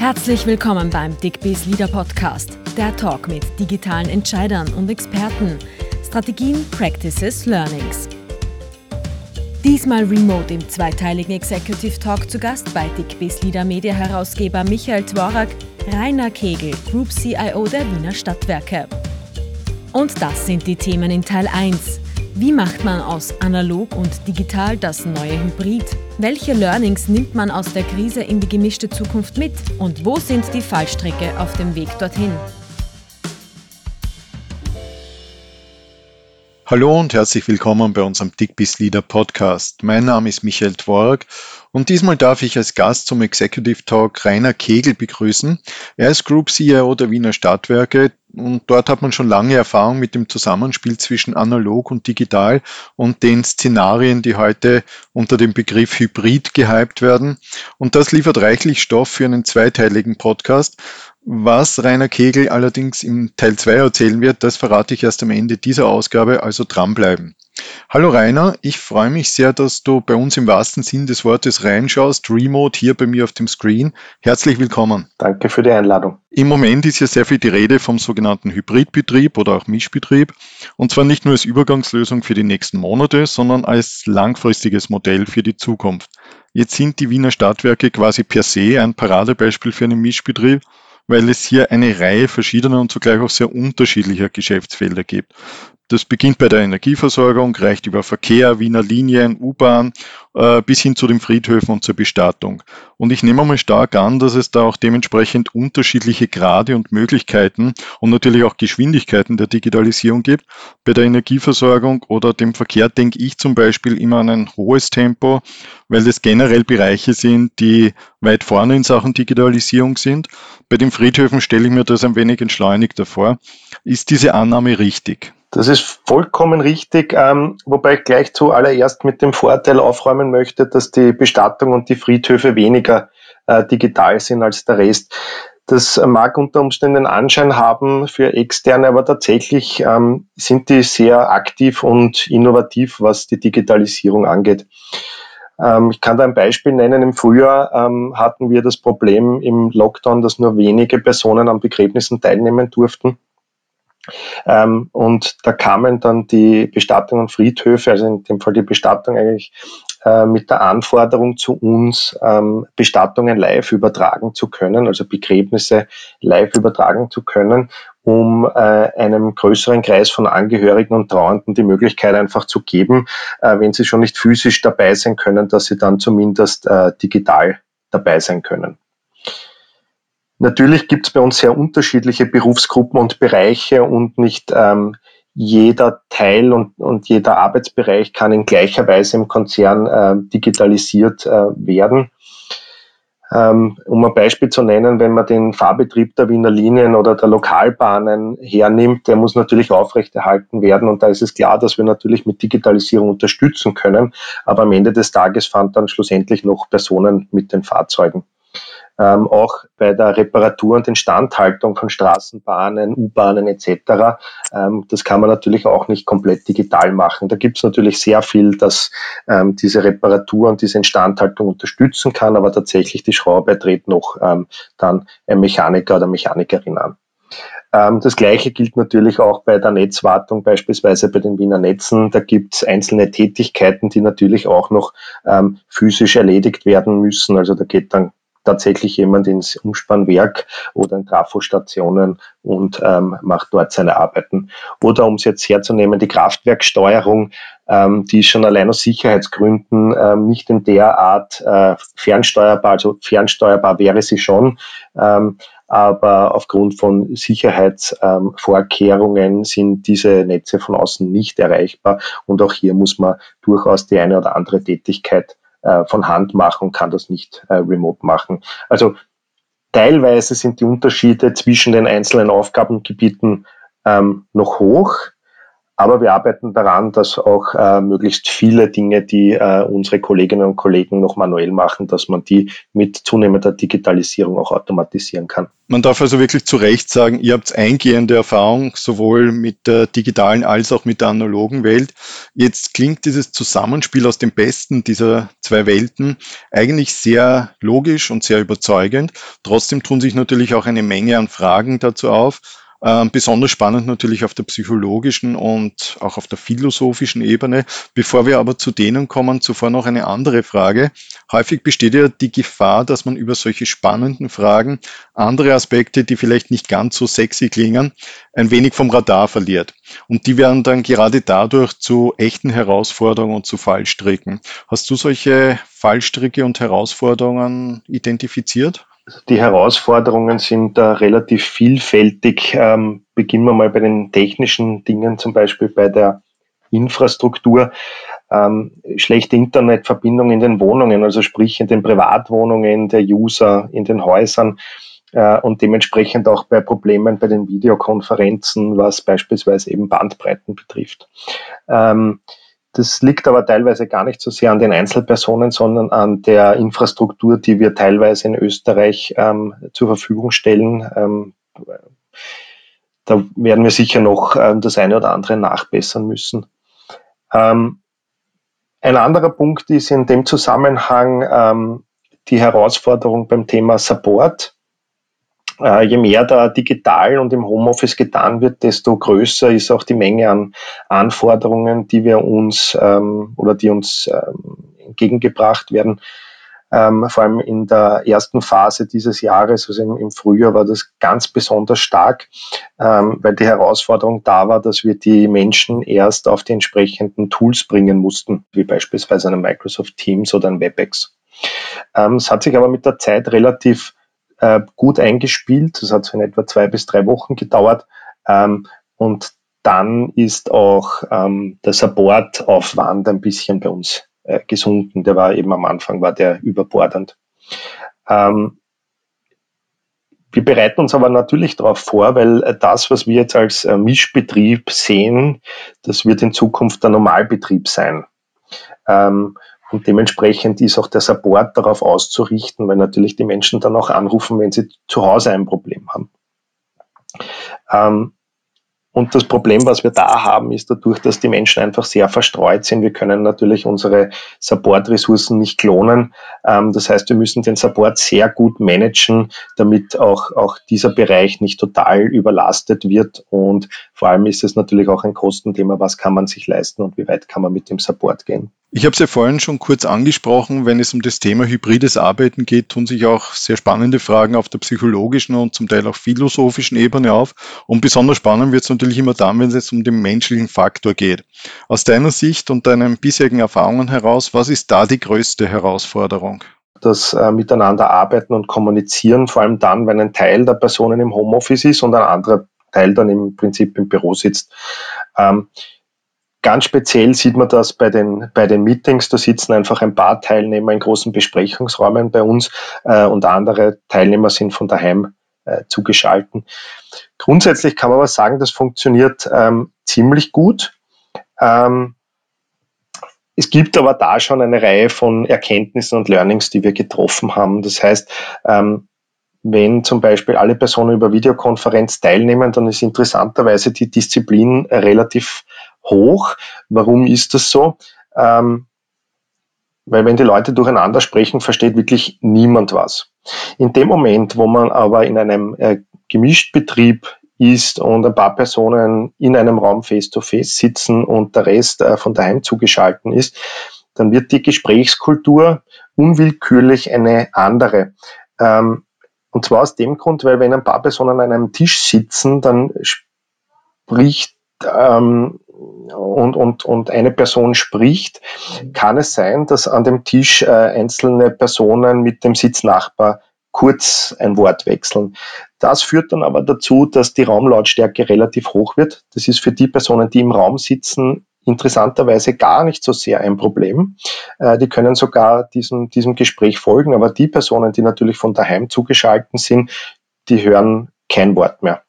Herzlich willkommen beim Dickbees Leader Podcast, der Talk mit digitalen Entscheidern und Experten, Strategien, Practices, Learnings. Diesmal remote im zweiteiligen Executive Talk zu Gast bei Dickbees Leader Media Herausgeber Michael Tworak, Rainer Kegel, Group CIO der Wiener Stadtwerke. Und das sind die Themen in Teil 1. Wie macht man aus analog und digital das neue Hybrid? Welche Learnings nimmt man aus der Krise in die gemischte Zukunft mit? Und wo sind die Fallstricke auf dem Weg dorthin? Hallo und herzlich willkommen bei unserem Dickbiss Leader Podcast. Mein Name ist Michael Twork und diesmal darf ich als Gast zum Executive Talk Rainer Kegel begrüßen. Er ist Group CEO der Wiener Stadtwerke, und dort hat man schon lange Erfahrung mit dem Zusammenspiel zwischen analog und digital und den Szenarien, die heute unter dem Begriff Hybrid gehypt werden. Und das liefert reichlich Stoff für einen zweiteiligen Podcast. Was Rainer Kegel allerdings im Teil 2 erzählen wird, das verrate ich erst am Ende dieser Ausgabe, also dranbleiben. Hallo Rainer, ich freue mich sehr, dass du bei uns im wahrsten Sinn des Wortes reinschaust, remote hier bei mir auf dem Screen. Herzlich willkommen. Danke für die Einladung. Im Moment ist ja sehr viel die Rede vom sogenannten Hybridbetrieb oder auch Mischbetrieb. Und zwar nicht nur als Übergangslösung für die nächsten Monate, sondern als langfristiges Modell für die Zukunft. Jetzt sind die Wiener Stadtwerke quasi per se ein Paradebeispiel für einen Mischbetrieb weil es hier eine Reihe verschiedener und zugleich auch sehr unterschiedlicher Geschäftsfelder gibt. Das beginnt bei der Energieversorgung, reicht über Verkehr, Wiener Linien, U-Bahn äh, bis hin zu den Friedhöfen und zur Bestattung. Und ich nehme mal stark an, dass es da auch dementsprechend unterschiedliche Grade und Möglichkeiten und natürlich auch Geschwindigkeiten der Digitalisierung gibt. Bei der Energieversorgung oder dem Verkehr denke ich zum Beispiel immer an ein hohes Tempo, weil das generell Bereiche sind, die weit vorne in Sachen Digitalisierung sind. Bei den Friedhöfen stelle ich mir das ein wenig entschleunigter vor. Ist diese Annahme richtig? Das ist vollkommen richtig, ähm, wobei ich gleich zuallererst mit dem Vorteil aufräumen möchte, dass die Bestattung und die Friedhöfe weniger äh, digital sind als der Rest. Das mag unter Umständen Anschein haben für Externe, aber tatsächlich ähm, sind die sehr aktiv und innovativ, was die Digitalisierung angeht. Ähm, ich kann da ein Beispiel nennen. Im Frühjahr ähm, hatten wir das Problem im Lockdown, dass nur wenige Personen an Begräbnissen teilnehmen durften. Ähm, und da kamen dann die Bestattungen Friedhöfe, also in dem Fall die Bestattung eigentlich äh, mit der Anforderung zu uns, ähm, Bestattungen live übertragen zu können, also Begräbnisse live übertragen zu können, um äh, einem größeren Kreis von Angehörigen und Trauernden die Möglichkeit einfach zu geben, äh, wenn sie schon nicht physisch dabei sein können, dass sie dann zumindest äh, digital dabei sein können. Natürlich gibt es bei uns sehr unterschiedliche Berufsgruppen und Bereiche und nicht ähm, jeder Teil und, und jeder Arbeitsbereich kann in gleicher Weise im Konzern äh, digitalisiert äh, werden. Ähm, um ein Beispiel zu nennen, wenn man den Fahrbetrieb der Wiener Linien oder der Lokalbahnen hernimmt, der muss natürlich aufrechterhalten werden und da ist es klar, dass wir natürlich mit Digitalisierung unterstützen können, aber am Ende des Tages fahren dann schlussendlich noch Personen mit den Fahrzeugen ähm, auch bei der Reparatur und Instandhaltung von Straßenbahnen, U-Bahnen etc. Ähm, das kann man natürlich auch nicht komplett digital machen. Da gibt es natürlich sehr viel, das ähm, diese Reparatur und diese Instandhaltung unterstützen kann, aber tatsächlich die Schraube dreht noch ähm, dann ein Mechaniker oder Mechanikerin an. Ähm, das Gleiche gilt natürlich auch bei der Netzwartung, beispielsweise bei den Wiener Netzen. Da gibt es einzelne Tätigkeiten, die natürlich auch noch ähm, physisch erledigt werden müssen. Also da geht dann tatsächlich jemand ins Umspannwerk oder in Trafostationen und ähm, macht dort seine Arbeiten. Oder um es jetzt herzunehmen, die Kraftwerksteuerung, ähm, die ist schon allein aus Sicherheitsgründen ähm, nicht in der Art äh, fernsteuerbar, also fernsteuerbar wäre sie schon, ähm, aber aufgrund von Sicherheitsvorkehrungen ähm, sind diese Netze von außen nicht erreichbar und auch hier muss man durchaus die eine oder andere Tätigkeit äh, von Hand machen und kann das nicht äh, remote machen. Also teilweise sind die Unterschiede zwischen den einzelnen Aufgabengebieten ähm, noch hoch, Aber wir arbeiten daran, dass auch äh, möglichst viele Dinge, die äh, unsere Kolleginnen und Kollegen noch manuell machen, dass man die mit zunehmender Digitalisierung auch automatisieren kann. Man darf also wirklich zu Recht sagen, ihr habt eingehende Erfahrung sowohl mit der digitalen als auch mit der analogen Welt. Jetzt klingt dieses Zusammenspiel aus dem Besten dieser zwei Welten eigentlich sehr logisch und sehr überzeugend. Trotzdem tun sich natürlich auch eine Menge an Fragen dazu auf. Ähm, besonders spannend natürlich auf der psychologischen und auch auf der philosophischen Ebene. Bevor wir aber zu denen kommen, zuvor noch eine andere Frage. Häufig besteht ja die Gefahr, dass man über solche spannenden Fragen andere Aspekte, die vielleicht nicht ganz so sexy klingen, ein wenig vom Radar verliert. Und die werden dann gerade dadurch zu echten Herausforderungen und zu Fallstricken. Hast du solche Fallstricke und Herausforderungen identifiziert? Die Herausforderungen sind da relativ vielfältig. Ähm, beginnen wir mal bei den technischen Dingen, zum Beispiel bei der Infrastruktur. Ähm, schlechte Internetverbindung in den Wohnungen, also sprich in den Privatwohnungen der User, in den Häusern äh, und dementsprechend auch bei Problemen bei den Videokonferenzen, was beispielsweise eben Bandbreiten betrifft. Ähm, das liegt aber teilweise gar nicht so sehr an den Einzelpersonen, sondern an der Infrastruktur, die wir teilweise in Österreich ähm, zur Verfügung stellen. Ähm, da werden wir sicher noch ähm, das eine oder andere nachbessern müssen. Ähm, ein anderer Punkt ist in dem Zusammenhang ähm, die Herausforderung beim Thema Support. Äh, je mehr da digital und im Homeoffice getan wird, desto größer ist auch die Menge an Anforderungen, die wir uns ähm, oder die uns ähm, entgegengebracht werden. Ähm, vor allem in der ersten Phase dieses Jahres, also im, Frühjahr, war das ganz besonders stark, ähm, weil die Herausforderung da war, dass wir die Menschen erst auf die entsprechenden Tools bringen mussten, wie beispielsweise eine Microsoft Teams oder ein WebEx. Ähm, es hat sich aber mit der Zeit relativ äh, gut eingespielt. Das hat so in etwa zwei bis drei Wochen gedauert. Ähm, und dann ist auch ähm, der Supportaufwand ein bisschen bei uns äh, gesunken. Der war eben am Anfang war der überbordend. Ähm, wir bereiten uns aber natürlich darauf vor, weil äh, das, was wir jetzt als äh, Mischbetrieb sehen, das wird in Zukunft der Normalbetrieb sein. Ähm, und dementsprechend ist auch der Support darauf auszurichten, weil natürlich die Menschen dann auch anrufen, wenn sie zu Hause ein Problem haben. Ähm, und das Problem, was wir da haben, ist dadurch, dass die Menschen einfach sehr verstreut sind. Wir können natürlich unsere Support-Ressourcen nicht klonen. Ähm, das heißt, wir müssen den Support sehr gut managen, damit auch, auch dieser Bereich nicht total überlastet wird. Und vor allem ist es natürlich auch ein Kostenthema. Was kann man sich leisten und wie weit kann man mit dem Support gehen? Ich habe es ja vorhin schon kurz angesprochen, wenn es um das Thema hybrides Arbeiten geht, tun sich auch sehr spannende Fragen auf der psychologischen und zum Teil auch philosophischen Ebene auf. Und besonders spannend wird es natürlich immer dann, wenn es um den menschlichen Faktor geht. Aus deiner Sicht und deinen bisherigen Erfahrungen heraus, was ist da die größte Herausforderung? das äh, Miteinander arbeiten und kommunizieren, vor allem dann, wenn ein Teil der Personen im Homeoffice ist und ein anderer Teil dann im Prinzip im Büro sitzt. Ähm, Ganz speziell sieht man das bei den, bei den Meetings. Da sitzen einfach ein paar Teilnehmer in großen Besprechungsräumen bei uns äh, und andere Teilnehmer sind von daheim äh, zugeschalten. Grundsätzlich kann man aber sagen, das funktioniert ähm, ziemlich gut. Ähm, es gibt aber da schon eine Reihe von Erkenntnissen und Learnings, die wir getroffen haben. Das heißt, ähm, wenn zum Beispiel alle Personen über Videokonferenz teilnehmen, dann ist interessanterweise die Disziplin relativ hoch. Warum ist das so? Ähm, weil wenn die Leute durcheinander sprechen, versteht wirklich niemand was. In dem Moment, wo man aber in einem äh, Gemischtbetrieb ist und ein paar Personen in einem Raum face-to-face -face sitzen und der Rest äh, von daheim zugeschalten ist, dann wird die Gesprächskultur unwillkürlich eine andere. Ähm, und zwar aus dem Grund, weil wenn ein paar Personen an einem Tisch sitzen, dann spricht ähm, und, und, und eine Person spricht, kann es sein, dass an dem Tisch äh, einzelne Personen mit dem Sitznachbar kurz ein Wort wechseln. Das führt dann aber dazu, dass die Raumlautstärke relativ hoch wird. Das ist für die Personen, die im Raum sitzen, interessanterweise gar nicht so sehr ein Problem. Äh, die können sogar diesem, diesem Gespräch folgen, aber die Personen, die natürlich von daheim zugeschalten sind, die hören kein Wort mehr.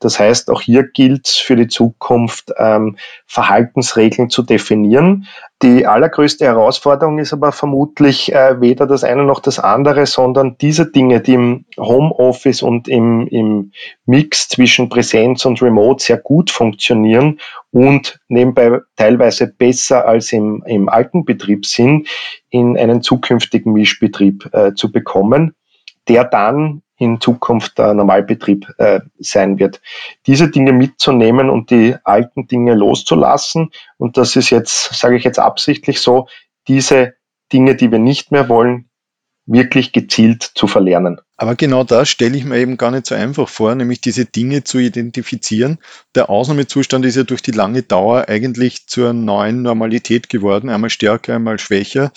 Das heißt, auch hier gilt es für die Zukunft, ähm, Verhaltensregeln zu definieren. Die allergrößte Herausforderung ist aber vermutlich äh, weder das eine noch das andere, sondern diese Dinge, die im Homeoffice und im, im Mix zwischen Präsenz und Remote sehr gut funktionieren und nebenbei teilweise besser als im, im alten Betrieb sind, in einen zukünftigen Mischbetrieb äh, zu bekommen, der dann in Zukunft der Normalbetrieb äh, sein wird. Diese Dinge mitzunehmen und die alten Dinge loszulassen, und das ist jetzt, sage ich jetzt absichtlich so, diese Dinge, die wir nicht mehr wollen, wirklich gezielt zu verlernen. Aber genau das stelle ich mir eben gar nicht so einfach vor, nämlich diese Dinge zu identifizieren. Der Ausnahmezustand ist ja durch die lange Dauer eigentlich zur neuen Normalität geworden, einmal stärker, einmal schwächer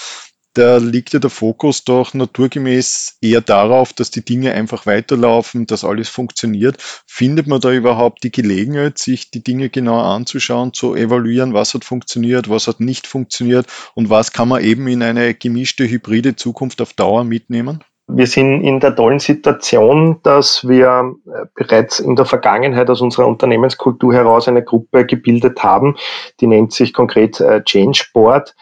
da liegt ja der Fokus doch naturgemäß eher darauf, dass die Dinge einfach weiterlaufen, dass alles funktioniert. Findet man da überhaupt die Gelegenheit, sich die Dinge genauer anzuschauen, zu evaluieren, was hat funktioniert, was hat nicht funktioniert und was kann man eben in eine gemischte hybride Zukunft auf Dauer mitnehmen? Wir sind in der tollen Situation, dass wir äh, bereits in der Vergangenheit aus unserer Unternehmenskultur heraus eine Gruppe gebildet haben, die nennt sich konkret äh, Change Board.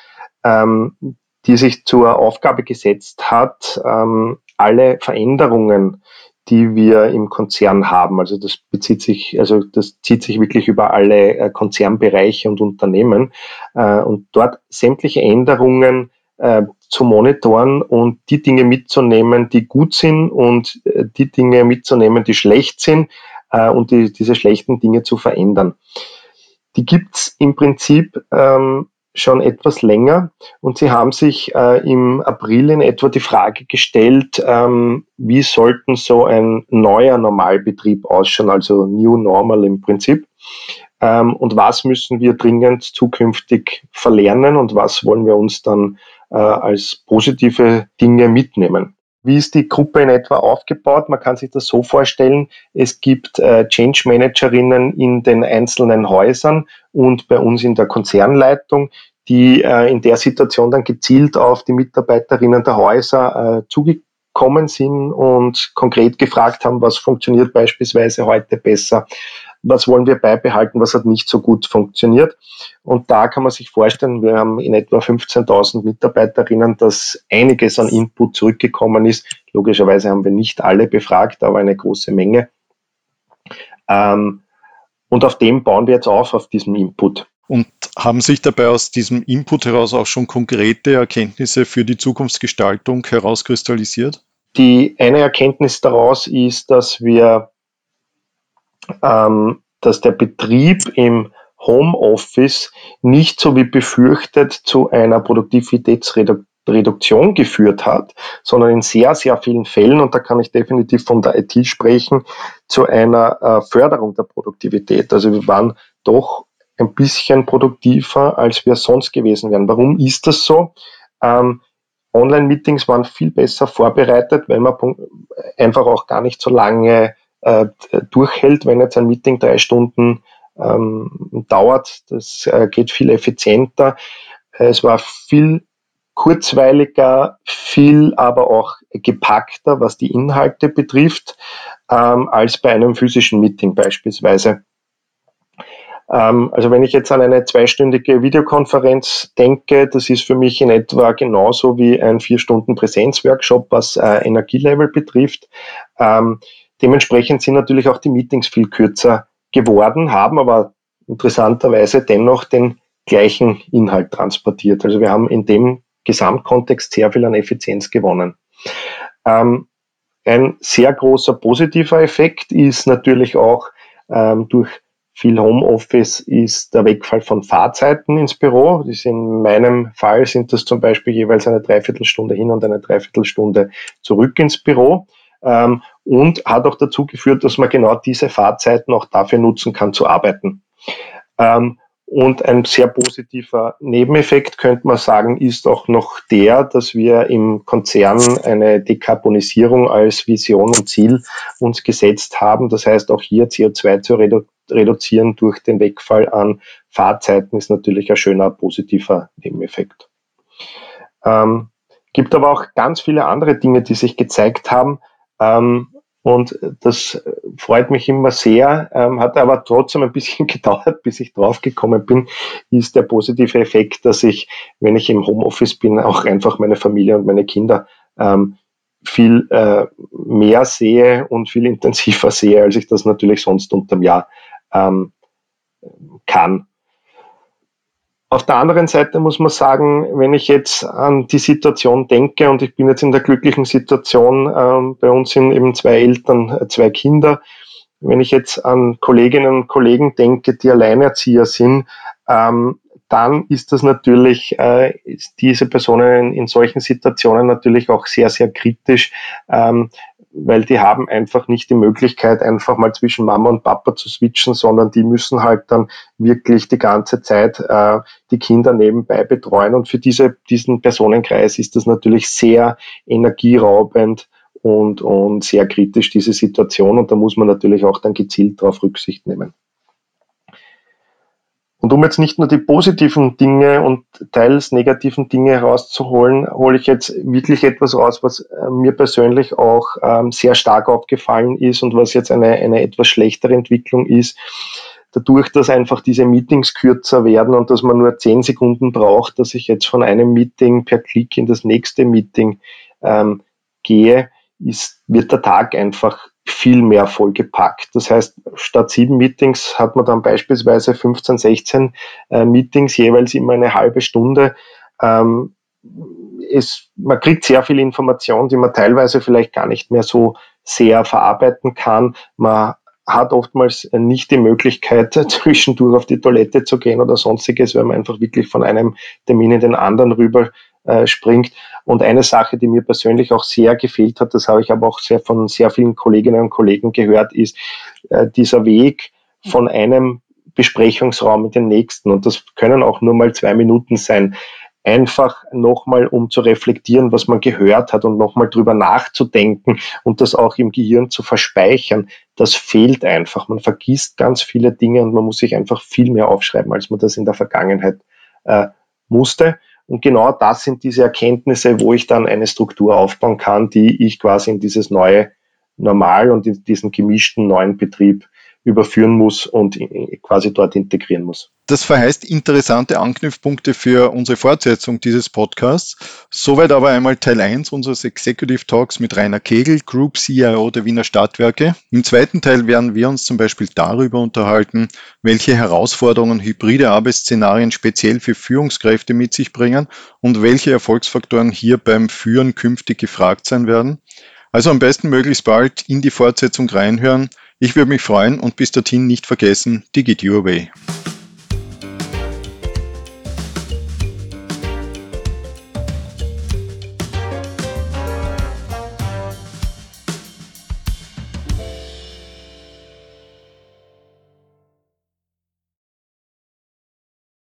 Die sich zur Aufgabe gesetzt hat, ähm, alle Veränderungen, die wir im Konzern haben, also das bezieht sich, also das zieht sich wirklich über alle äh, Konzernbereiche und Unternehmen äh, und dort sämtliche Änderungen äh, zu monitoren und die Dinge mitzunehmen, die gut sind und die Dinge mitzunehmen, die schlecht sind und die, diese schlechten Dinge zu verändern. Die gibt's im Prinzip ähm, schon etwas länger und Sie haben sich äh, im April in etwa die Frage gestellt, ähm, wie sollten so ein neuer Normalbetrieb ausschauen, also New Normal im Prinzip. Ähm, und was müssen wir dringend zukünftig verlernen und was wollen wir uns dann äh, als positive Dinge mitnehmen. Wie ist die Gruppe in etwa aufgebaut? Man kann sich das so vorstellen, es gibt äh, Change Managerinnen in den einzelnen Häusern und bei uns in der Konzernleitung, die äh, in der Situation dann gezielt auf die Mitarbeiterinnen der Häuser äh, zugekommen sind und konkret gefragt haben, was funktioniert beispielsweise heute besser, was wollen wir beibehalten, was hat nicht so gut funktioniert. Und da kann man sich vorstellen, wir haben in etwa 15.000 Mitarbeiterinnen, dass einiges an Input zurückgekommen ist. Logischerweise haben wir nicht alle befragt, aber eine große Menge. Ähm, und auf dem bauen wir jetzt auf, auf diesem Input. Und haben sich dabei aus diesem Input heraus auch schon konkrete Erkenntnisse für die Zukunftsgestaltung herauskristallisiert? Die eine Erkenntnis daraus ist, dass wir ähm, dass der Betrieb im Homeoffice nicht so wie befürchtet zu einer Produktivitätsreduktion geführt hat, sondern in sehr, sehr vielen Fällen, und da kann ich definitiv von der IT sprechen, zu einer äh, Förderung der Produktivität. Also wir waren doch ein bisschen produktiver, als wir sonst gewesen wären. Warum ist das so? Ähm, Online-Meetings waren viel besser vorbereitet, weil man einfach auch gar nicht so lange äh, durchhält, wenn jetzt ein Meeting drei Stunden ähm, dauert. Das äh, geht viel effizienter. Es war viel kurzweiliger, viel aber auch gepackter, was die Inhalte betrifft, ähm, als bei einem physischen Meeting beispielsweise. Ähm, also wenn ich jetzt an eine zweistündige Videokonferenz denke, das ist für mich in etwa genauso wie ein vier Stunden Präsenzworkshop, was äh, Energielevel betrifft. Ähm, Dementsprechend sind natürlich auch die Meetings viel kürzer geworden, haben aber interessanterweise dennoch den gleichen Inhalt transportiert. Also wir haben in dem Gesamtkontext sehr viel an Effizienz gewonnen. Ähm, ein sehr großer positiver Effekt ist natürlich auch ähm, durch viel Homeoffice ist der Wegfall von Fahrzeiten ins Büro. Das in meinem Fall sind das zum Beispiel jeweils eine Dreiviertelstunde hin und eine Dreiviertelstunde zurück ins Büro ähm, und hat auch dazu geführt, dass man genau diese Fahrzeiten auch dafür nutzen kann zu arbeiten. Ähm, und ein sehr positiver Nebeneffekt könnte man sagen, ist auch noch der, dass wir im Konzern eine Dekarbonisierung als Vision und Ziel uns gesetzt haben. Das heißt, auch hier CO2 zu redu reduzieren durch den Wegfall an Fahrzeiten ist natürlich ein schöner positiver Nebeneffekt. Ähm, gibt aber auch ganz viele andere Dinge, die sich gezeigt haben, ähm, Und das freut mich immer sehr, ähm, hat aber trotzdem ein bisschen gedauert, bis ich draufgekommen bin, ist der positive Effekt, dass ich, wenn ich im Homeoffice bin, auch einfach meine Familie und meine Kinder ähm, viel äh, mehr sehe und viel intensiver sehe, als ich das natürlich sonst unterm Jahr ähm, kann. Auf der anderen Seite muss man sagen, wenn ich jetzt an die Situation denke und ich bin jetzt in der glücklichen Situation, ähm, bei uns sind eben zwei Eltern, äh, zwei Kinder. Wenn ich jetzt an Kolleginnen und Kollegen denke, die Alleinerzieher sind, ähm, dann ist das natürlich, äh, diese Personen in, solchen Situationen natürlich auch sehr, sehr kritisch, ähm, weil die haben einfach nicht die Möglichkeit, einfach mal zwischen Mama und Papa zu switchen, sondern die müssen halt dann wirklich die ganze Zeit äh, die Kinder nebenbei betreuen. Und für diese, diesen Personenkreis ist das natürlich sehr energieraubend und, und sehr kritisch, diese Situation. Und da muss man natürlich auch dann gezielt darauf Rücksicht nehmen. Und um jetzt nicht nur die positiven Dinge und teils negativen Dinge herauszuholen, hole ich jetzt wirklich etwas raus, was äh, mir persönlich auch ähm, sehr stark aufgefallen ist und was jetzt eine, eine etwas schlechtere Entwicklung ist. Dadurch, dass einfach diese Meetings kürzer werden und dass man nur zehn Sekunden braucht, dass ich jetzt von einem Meeting per Klick in das nächste Meeting ähm, gehe, ist, wird der Tag einfach viel mehr vollgepackt. Das heißt, statt sieben Meetings hat man dann beispielsweise 15, 16 äh, Meetings, jeweils immer eine halbe Stunde. Ähm, es, man kriegt sehr viel Information, die man teilweise vielleicht gar nicht mehr so sehr verarbeiten kann. Man hat oftmals nicht die Möglichkeit, zwischendurch auf die Toilette zu gehen oder sonstiges, weil man einfach wirklich von einem Termin in den anderen rüber äh, springt. Und eine Sache, die mir persönlich auch sehr gefehlt hat, das habe ich aber auch sehr von sehr vielen Kolleginnen und Kollegen gehört, ist äh, dieser Weg von einem Besprechungsraum in den nächsten. Und das können auch nur mal zwei Minuten sein. Einfach nochmal, um zu reflektieren, was man gehört hat und nochmal drüber nachzudenken und das auch im Gehirn zu verspeichern. Das fehlt einfach. Man vergisst ganz viele Dinge und man muss sich einfach viel mehr aufschreiben, als man das in der Vergangenheit äh, musste. Und genau das sind diese Erkenntnisse, wo ich dann eine Struktur aufbauen kann, die ich quasi in dieses neue Normal und in diesen gemischten neuen Betrieb überführen muss und quasi dort integrieren muss. Das verheißt interessante Anknüpfpunkte für unsere Fortsetzung dieses Podcasts. Soweit aber einmal Teil 1 unseres Executive Talks mit Rainer Kegel, Group CIO der Wiener Stadtwerke. Im zweiten Teil werden wir uns zum Beispiel darüber unterhalten, welche Herausforderungen hybride Arbeitsszenarien speziell für Führungskräfte mit sich bringen und welche Erfolgsfaktoren hier beim Führen künftig gefragt sein werden. Also am besten möglichst bald in die Fortsetzung reinhören. Ich würde mich freuen und bis dorthin nicht vergessen, Digit Your Way.